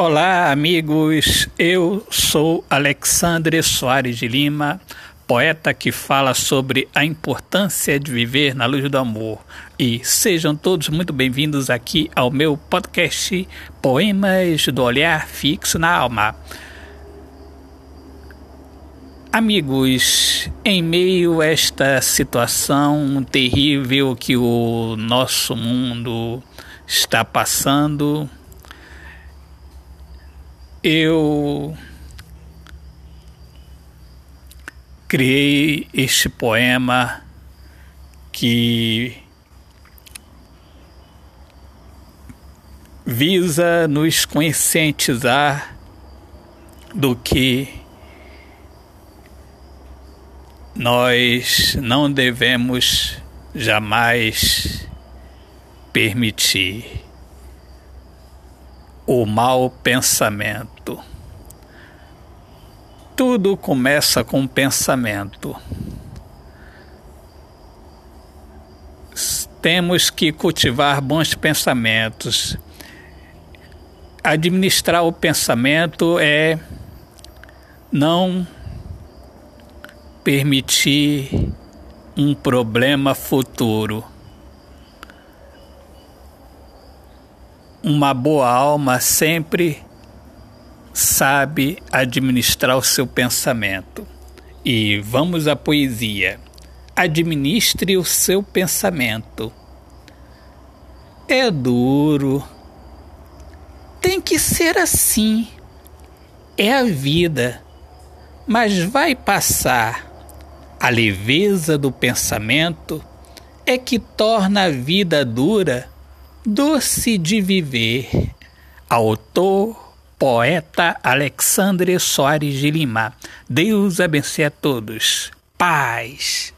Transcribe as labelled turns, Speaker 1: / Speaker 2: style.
Speaker 1: Olá, amigos. Eu sou Alexandre Soares de Lima, poeta que fala sobre a importância de viver na luz do amor. E sejam todos muito bem-vindos aqui ao meu podcast Poemas do Olhar Fixo na Alma. Amigos, em meio a esta situação terrível que o nosso mundo está passando, eu criei este poema que visa nos conscientizar do que nós não devemos jamais permitir o mau pensamento. Tudo começa com pensamento. Temos que cultivar bons pensamentos. Administrar o pensamento é não permitir um problema futuro. Uma boa alma sempre sabe administrar o seu pensamento. E vamos à poesia. Administre o seu pensamento. É duro. Tem que ser assim. É a vida. Mas vai passar. A leveza do pensamento é que torna a vida dura, doce de viver. Autor, poeta Alexandre Soares de Lima. Deus abençoe a todos. Paz.